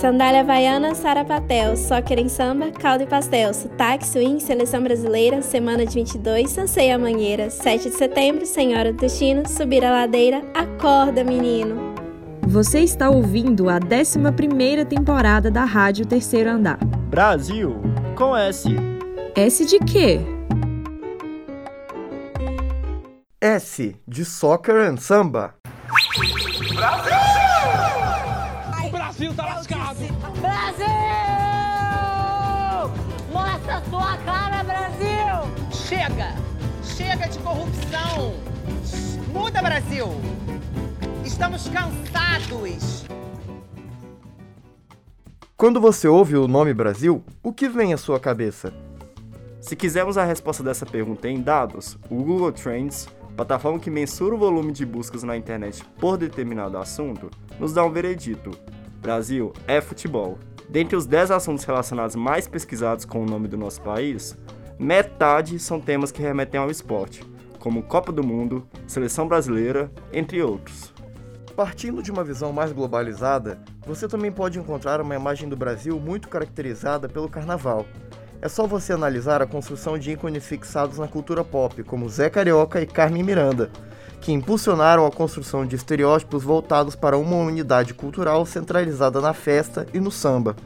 Sandália Havaiana, Sarapatel, Soccer em Samba, Caldo e Pastel, Sotaque Swing, Seleção Brasileira, Semana de 22, Sanseia Mangueira, 7 de setembro, Senhora do Destino, Subir a Ladeira, Acorda Menino. Você está ouvindo a 11ª temporada da Rádio Terceiro Andar. Brasil, com S. S de quê? S de Soccer and Samba. Chega de corrupção! Muda, Brasil! Estamos cansados! Quando você ouve o nome Brasil, o que vem à sua cabeça? Se quisermos a resposta dessa pergunta em dados, o Google Trends plataforma que mensura o volume de buscas na internet por determinado assunto, nos dá um veredito: Brasil é futebol. Dentre os 10 assuntos relacionados mais pesquisados com o nome do nosso país, metade são temas que remetem ao esporte, como Copa do Mundo, Seleção Brasileira, entre outros. Partindo de uma visão mais globalizada, você também pode encontrar uma imagem do Brasil muito caracterizada pelo carnaval, é só você analisar a construção de ícones fixados na cultura pop, como Zé Carioca e Carmen Miranda, que impulsionaram a construção de estereótipos voltados para uma unidade cultural centralizada na festa e no samba.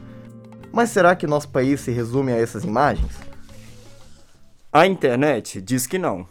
Mas será que nosso país se resume a essas imagens? A internet diz que não.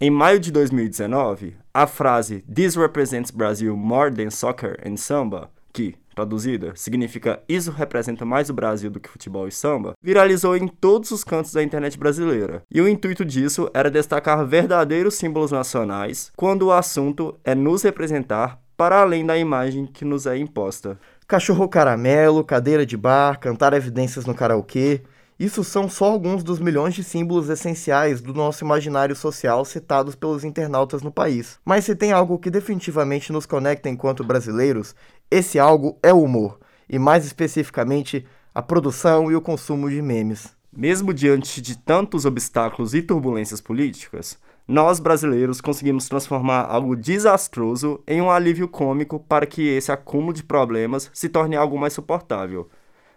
Em maio de 2019, a frase This represents Brazil more than soccer and samba, que traduzida, significa Isso representa mais o Brasil do que futebol e samba, viralizou em todos os cantos da internet brasileira. E o intuito disso era destacar verdadeiros símbolos nacionais quando o assunto é nos representar para além da imagem que nos é imposta. Cachorro caramelo, cadeira de bar, cantar evidências no karaokê. Isso são só alguns dos milhões de símbolos essenciais do nosso imaginário social citados pelos internautas no país. Mas se tem algo que definitivamente nos conecta enquanto brasileiros, esse algo é o humor, e mais especificamente a produção e o consumo de memes. Mesmo diante de tantos obstáculos e turbulências políticas, nós brasileiros conseguimos transformar algo desastroso em um alívio cômico para que esse acúmulo de problemas se torne algo mais suportável.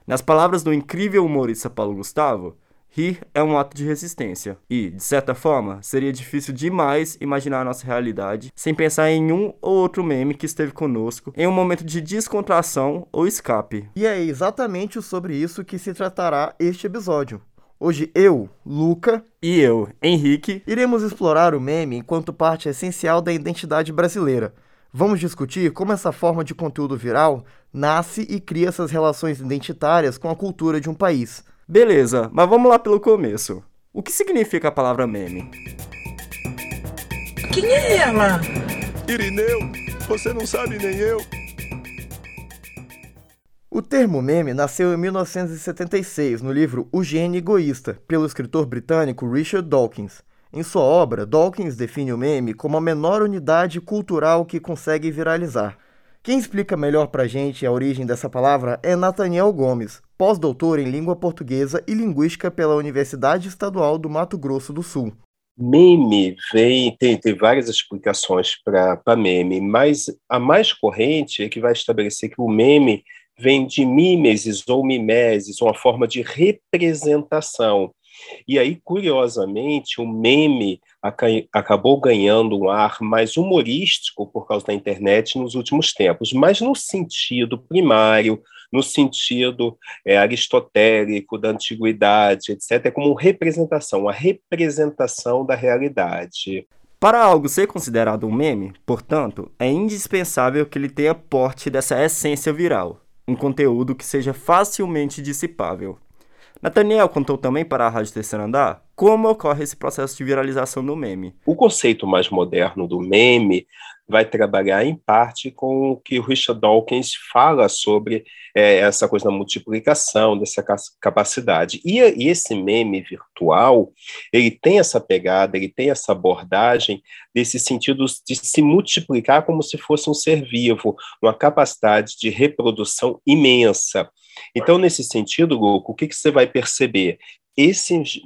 Nas palavras do incrível humorista Paulo Gustavo, rir é um ato de resistência. E, de certa forma, seria difícil demais imaginar a nossa realidade sem pensar em um ou outro meme que esteve conosco em um momento de descontração ou escape. E é exatamente sobre isso que se tratará este episódio. Hoje eu, Luca, e eu, Henrique, iremos explorar o meme enquanto parte essencial da identidade brasileira. Vamos discutir como essa forma de conteúdo viral nasce e cria essas relações identitárias com a cultura de um país. Beleza, mas vamos lá pelo começo. O que significa a palavra meme? Quem é ela? Irineu, você não sabe nem eu. O termo meme nasceu em 1976 no livro O Gênio Egoísta, pelo escritor britânico Richard Dawkins. Em sua obra, Dawkins define o meme como a menor unidade cultural que consegue viralizar. Quem explica melhor pra gente a origem dessa palavra é Nathaniel Gomes, pós-doutor em língua portuguesa e linguística pela Universidade Estadual do Mato Grosso do Sul. Meme vem, tem, tem várias explicações para meme, mas a mais corrente é que vai estabelecer que o meme vem de mimesis ou mimeses, uma forma de representação. E aí, curiosamente, o meme acabou ganhando um ar mais humorístico por causa da internet nos últimos tempos, mas no sentido primário, no sentido é, aristotélico da antiguidade, etc., é como representação, a representação da realidade. Para algo ser considerado um meme, portanto, é indispensável que ele tenha porte dessa essência viral, um conteúdo que seja facilmente dissipável. Nathaniel contou também para a Rádio Terceiro Andar como ocorre esse processo de viralização do meme. O conceito mais moderno do meme vai trabalhar em parte com o que o Richard Dawkins fala sobre é, essa coisa da multiplicação, dessa capacidade. E, e, esse meme virtual, ele tem essa pegada, ele tem essa abordagem desse sentido de se multiplicar como se fosse um ser vivo, uma capacidade de reprodução imensa. Então, nesse sentido, Goku, o que, que você vai perceber? Esses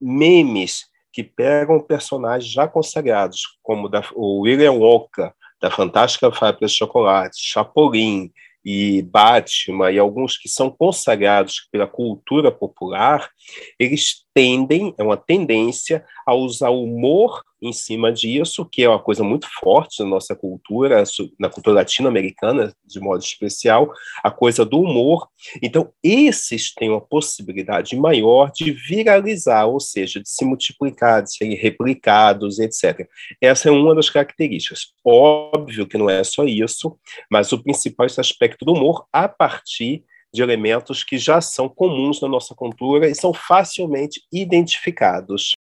memes que pegam personagens já consagrados, como da, o William Wonka, da Fantástica Fábrica de Chocolate, Chapolin, e Batman e alguns que são consagrados pela cultura popular, eles tendem, é uma tendência a usar o humor em cima disso, que é uma coisa muito forte na nossa cultura, na cultura latino-americana, de modo especial, a coisa do humor. Então, esses têm uma possibilidade maior de viralizar, ou seja, de se multiplicar, de serem replicados, etc. Essa é uma das características. Óbvio que não é só isso, mas o principal é esse aspecto do humor a partir de elementos que já são comuns na nossa cultura e são facilmente identificados.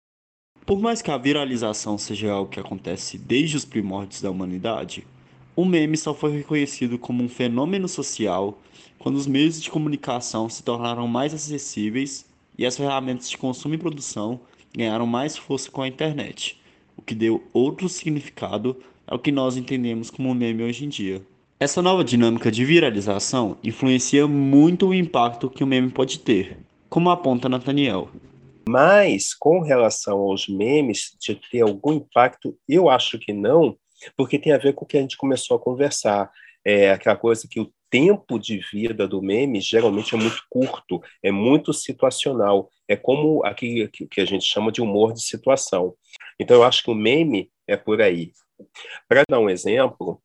Por mais que a viralização seja algo que acontece desde os primórdios da humanidade, o meme só foi reconhecido como um fenômeno social quando os meios de comunicação se tornaram mais acessíveis e as ferramentas de consumo e produção ganharam mais força com a internet, o que deu outro significado ao que nós entendemos como meme hoje em dia. Essa nova dinâmica de viralização influencia muito o impacto que o meme pode ter, como aponta Nathaniel. Mas, com relação aos memes, de ter algum impacto, eu acho que não, porque tem a ver com o que a gente começou a conversar. É aquela coisa que o tempo de vida do meme geralmente é muito curto, é muito situacional, é como aquilo que a gente chama de humor de situação. Então, eu acho que o meme é por aí. Para dar um exemplo,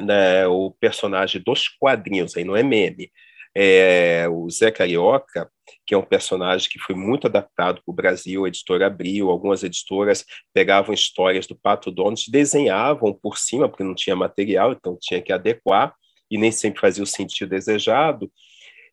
né, o personagem dos quadrinhos, aí não é meme, é o Zé Carioca, que é um personagem que foi muito adaptado para o Brasil, a editora Abril, algumas editoras pegavam histórias do Pato Donald, desenhavam por cima, porque não tinha material, então tinha que adequar, e nem sempre fazia o sentido desejado.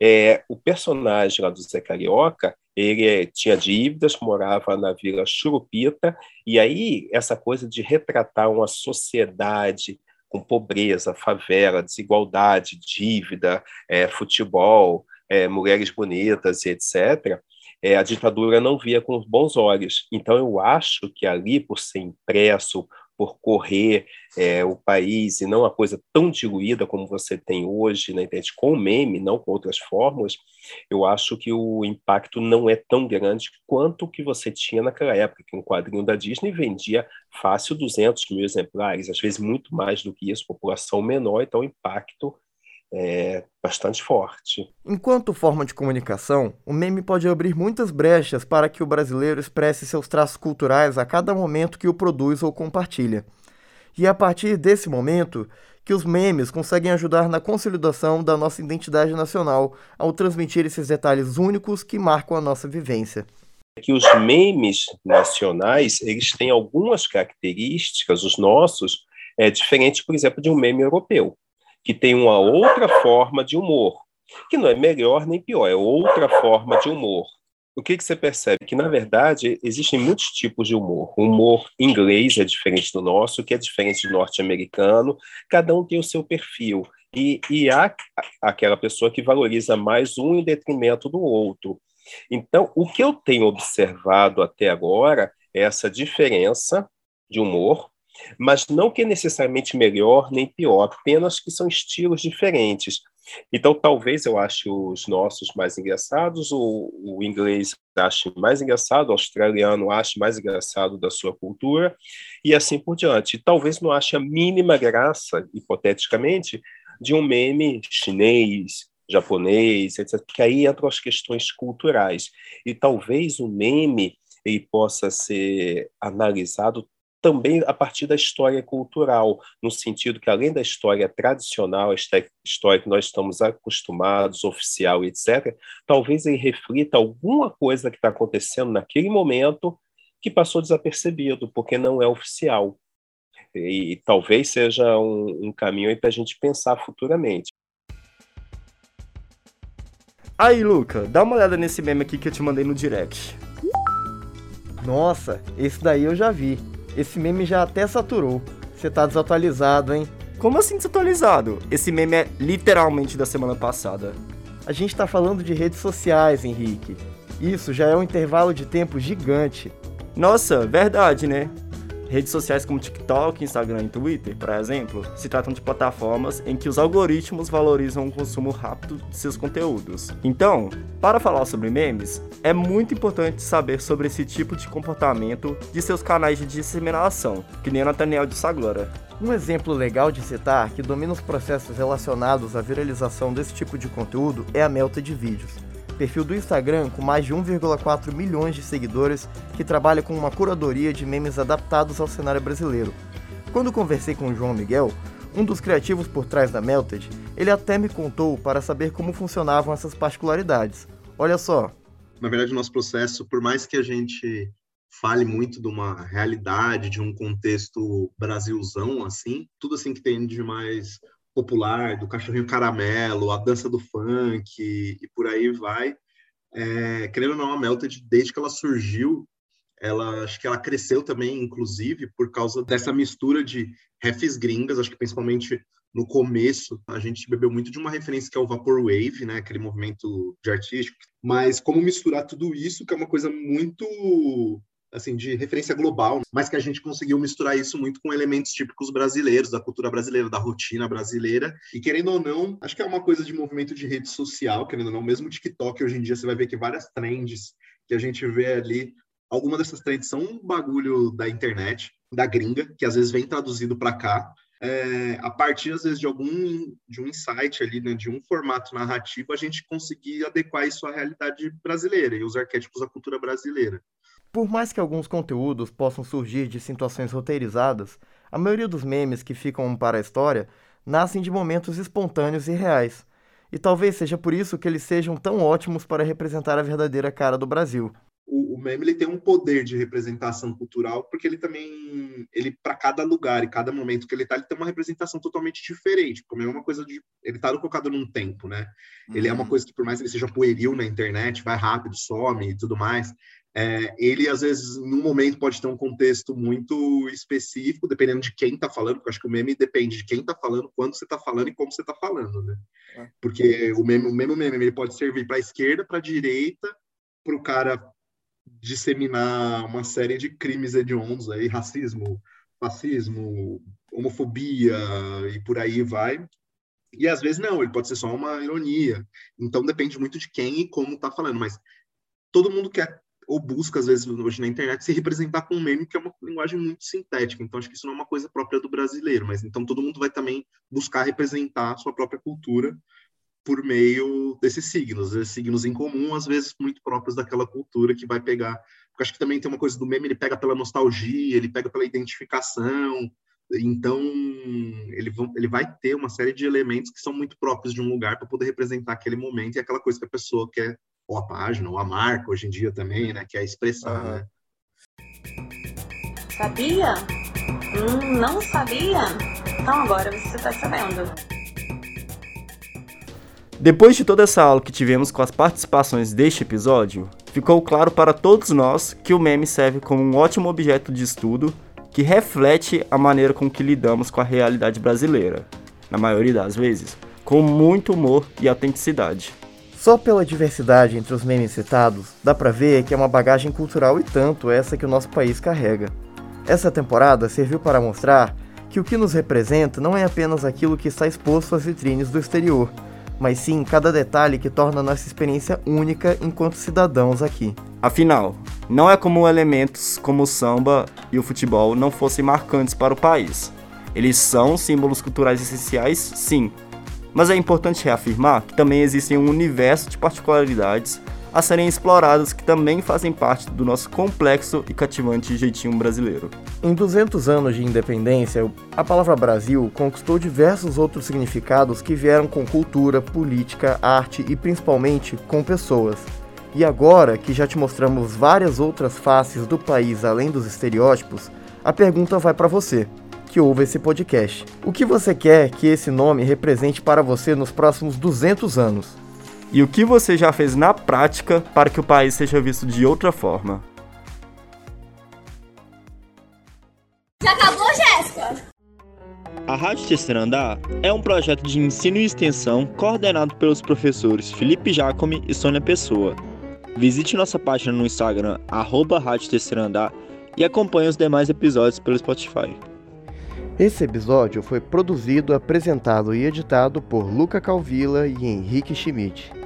É, o personagem lá do Zé Carioca, ele é, tinha dívidas, morava na Vila Churupita, e aí essa coisa de retratar uma sociedade com pobreza, favela, desigualdade, dívida, é, futebol, é, mulheres bonitas e etc., é, a ditadura não via com bons olhos. Então, eu acho que ali, por ser impresso, por correr é, o país e não uma coisa tão diluída como você tem hoje na internet, com o meme, não com outras fórmulas, eu acho que o impacto não é tão grande quanto o que você tinha naquela época, que um quadrinho da Disney vendia fácil 200 mil exemplares, às vezes muito mais do que isso, população menor, então o impacto é bastante forte. Enquanto forma de comunicação, o meme pode abrir muitas brechas para que o brasileiro expresse seus traços culturais a cada momento que o produz ou compartilha. E é a partir desse momento que os memes conseguem ajudar na consolidação da nossa identidade nacional ao transmitir esses detalhes únicos que marcam a nossa vivência. Que os memes nacionais, eles têm algumas características, os nossos, é diferente, por exemplo, de um meme europeu que tem uma outra forma de humor, que não é melhor nem pior, é outra forma de humor. O que, que você percebe? Que, na verdade, existem muitos tipos de humor. O humor inglês é diferente do nosso, que é diferente do norte-americano, cada um tem o seu perfil. E, e há aquela pessoa que valoriza mais um em detrimento do outro. Então, o que eu tenho observado até agora é essa diferença de humor, mas não que é necessariamente melhor nem pior, apenas que são estilos diferentes. Então, talvez eu ache os nossos mais engraçados, o, o inglês ache mais engraçado, o australiano ache mais engraçado da sua cultura, e assim por diante. talvez não ache a mínima graça, hipoteticamente, de um meme chinês, japonês, etc., que aí entram as questões culturais. E talvez o meme ele possa ser analisado também a partir da história cultural, no sentido que, além da história tradicional, a história que nós estamos acostumados, oficial, etc., talvez ele reflita alguma coisa que está acontecendo naquele momento que passou desapercebido, porque não é oficial. E, e talvez seja um, um caminho para a gente pensar futuramente. Aí, Luca, dá uma olhada nesse meme aqui que eu te mandei no direct. Nossa, esse daí eu já vi. Esse meme já até saturou. Você tá desatualizado, hein? Como assim desatualizado? Esse meme é literalmente da semana passada. A gente tá falando de redes sociais, Henrique. Isso já é um intervalo de tempo gigante. Nossa, verdade, né? Redes sociais como TikTok, Instagram e Twitter, por exemplo, se tratam de plataformas em que os algoritmos valorizam o consumo rápido de seus conteúdos. Então, para falar sobre memes, é muito importante saber sobre esse tipo de comportamento de seus canais de disseminação, que nem Nathaniel disse agora. Um exemplo legal de citar que domina os processos relacionados à viralização desse tipo de conteúdo é a Melta de Vídeos, perfil do Instagram com mais de 1,4 milhões de seguidores que trabalha com uma curadoria de memes adaptados ao cenário brasileiro. Quando conversei com o João Miguel, um dos criativos por trás da Melted, ele até me contou para saber como funcionavam essas particularidades. Olha só. Na verdade, nosso processo, por mais que a gente fale muito de uma realidade, de um contexto brasilzão, assim, tudo assim que tem de mais popular, do cachorrinho caramelo, a dança do funk e por aí vai. É, querendo ou não, a Melted, desde que ela surgiu, ela acho que ela cresceu também, inclusive, por causa dessa mistura de refs gringas, acho que principalmente no começo a gente bebeu muito de uma referência que é o Vaporwave, né, aquele movimento de artístico, mas como misturar tudo isso, que é uma coisa muito assim de referência global, mas que a gente conseguiu misturar isso muito com elementos típicos brasileiros, da cultura brasileira, da rotina brasileira. E querendo ou não, acho que é uma coisa de movimento de rede social, querendo ou não, mesmo TikTok hoje em dia você vai ver que várias trends que a gente vê ali, algumas dessas trends são um bagulho da internet, da gringa, que às vezes vem traduzido para cá. É, a partir às vezes de algum de um insight ali, né, de um formato narrativo, a gente conseguir adequar isso à realidade brasileira e os arquétipos da cultura brasileira. Por mais que alguns conteúdos possam surgir de situações roteirizadas, a maioria dos memes que ficam para a história nascem de momentos espontâneos e reais. E talvez seja por isso que eles sejam tão ótimos para representar a verdadeira cara do Brasil. O, meme ele tem um poder de representação cultural porque ele também ele para cada lugar e cada momento que ele está ele tem uma representação totalmente diferente como é uma coisa de ele está colocado num tempo né uhum. ele é uma uhum. coisa que por mais que ele seja pueril na internet vai rápido some e tudo mais é, ele, às vezes, em um momento pode ter um contexto muito específico, dependendo de quem está falando, porque eu acho que o meme depende de quem está falando, quando você está falando e como você está falando, né? É. Porque o, meme, o mesmo meme ele pode servir para a esquerda, para a direita, para o cara disseminar uma série de crimes hediondos aí, racismo, fascismo, homofobia e por aí vai. E às vezes não, ele pode ser só uma ironia. Então depende muito de quem e como está falando, mas todo mundo quer ou busca, às vezes, hoje na internet, se representar com um meme, que é uma linguagem muito sintética. Então, acho que isso não é uma coisa própria do brasileiro, mas então todo mundo vai também buscar representar a sua própria cultura por meio desses signos, esses signos em comum, às vezes muito próprios daquela cultura que vai pegar. Porque acho que também tem uma coisa do meme, ele pega pela nostalgia, ele pega pela identificação. Então, ele, ele vai ter uma série de elementos que são muito próprios de um lugar para poder representar aquele momento e aquela coisa que a pessoa quer ou a página, ou a marca hoje em dia também, né? Que é expressar, uhum. né? Sabia? Hum, não sabia? Então agora você está sabendo. Depois de toda essa aula que tivemos com as participações deste episódio, ficou claro para todos nós que o meme serve como um ótimo objeto de estudo que reflete a maneira com que lidamos com a realidade brasileira, na maioria das vezes, com muito humor e autenticidade. Só pela diversidade entre os memes citados, dá pra ver que é uma bagagem cultural e tanto essa que o nosso país carrega. Essa temporada serviu para mostrar que o que nos representa não é apenas aquilo que está exposto às vitrines do exterior, mas sim cada detalhe que torna nossa experiência única enquanto cidadãos aqui. Afinal, não é como elementos como o samba e o futebol não fossem marcantes para o país. Eles são símbolos culturais essenciais, sim, mas é importante reafirmar que também existem um universo de particularidades a serem exploradas que também fazem parte do nosso complexo e cativante jeitinho brasileiro. Em 200 anos de independência, a palavra Brasil conquistou diversos outros significados que vieram com cultura, política, arte e principalmente com pessoas. E agora que já te mostramos várias outras faces do país além dos estereótipos, a pergunta vai para você que ouve esse podcast. O que você quer que esse nome represente para você nos próximos 200 anos? E o que você já fez na prática para que o país seja visto de outra forma? Já acabou, Jéssica? A Rádio Terceiro Andar é um projeto de ensino e extensão coordenado pelos professores Felipe Jacome e Sônia Pessoa. Visite nossa página no Instagram, arroba Rádio Terceiro Andar, e acompanhe os demais episódios pelo Spotify. Esse episódio foi produzido, apresentado e editado por Luca Calvila e Henrique Schmidt.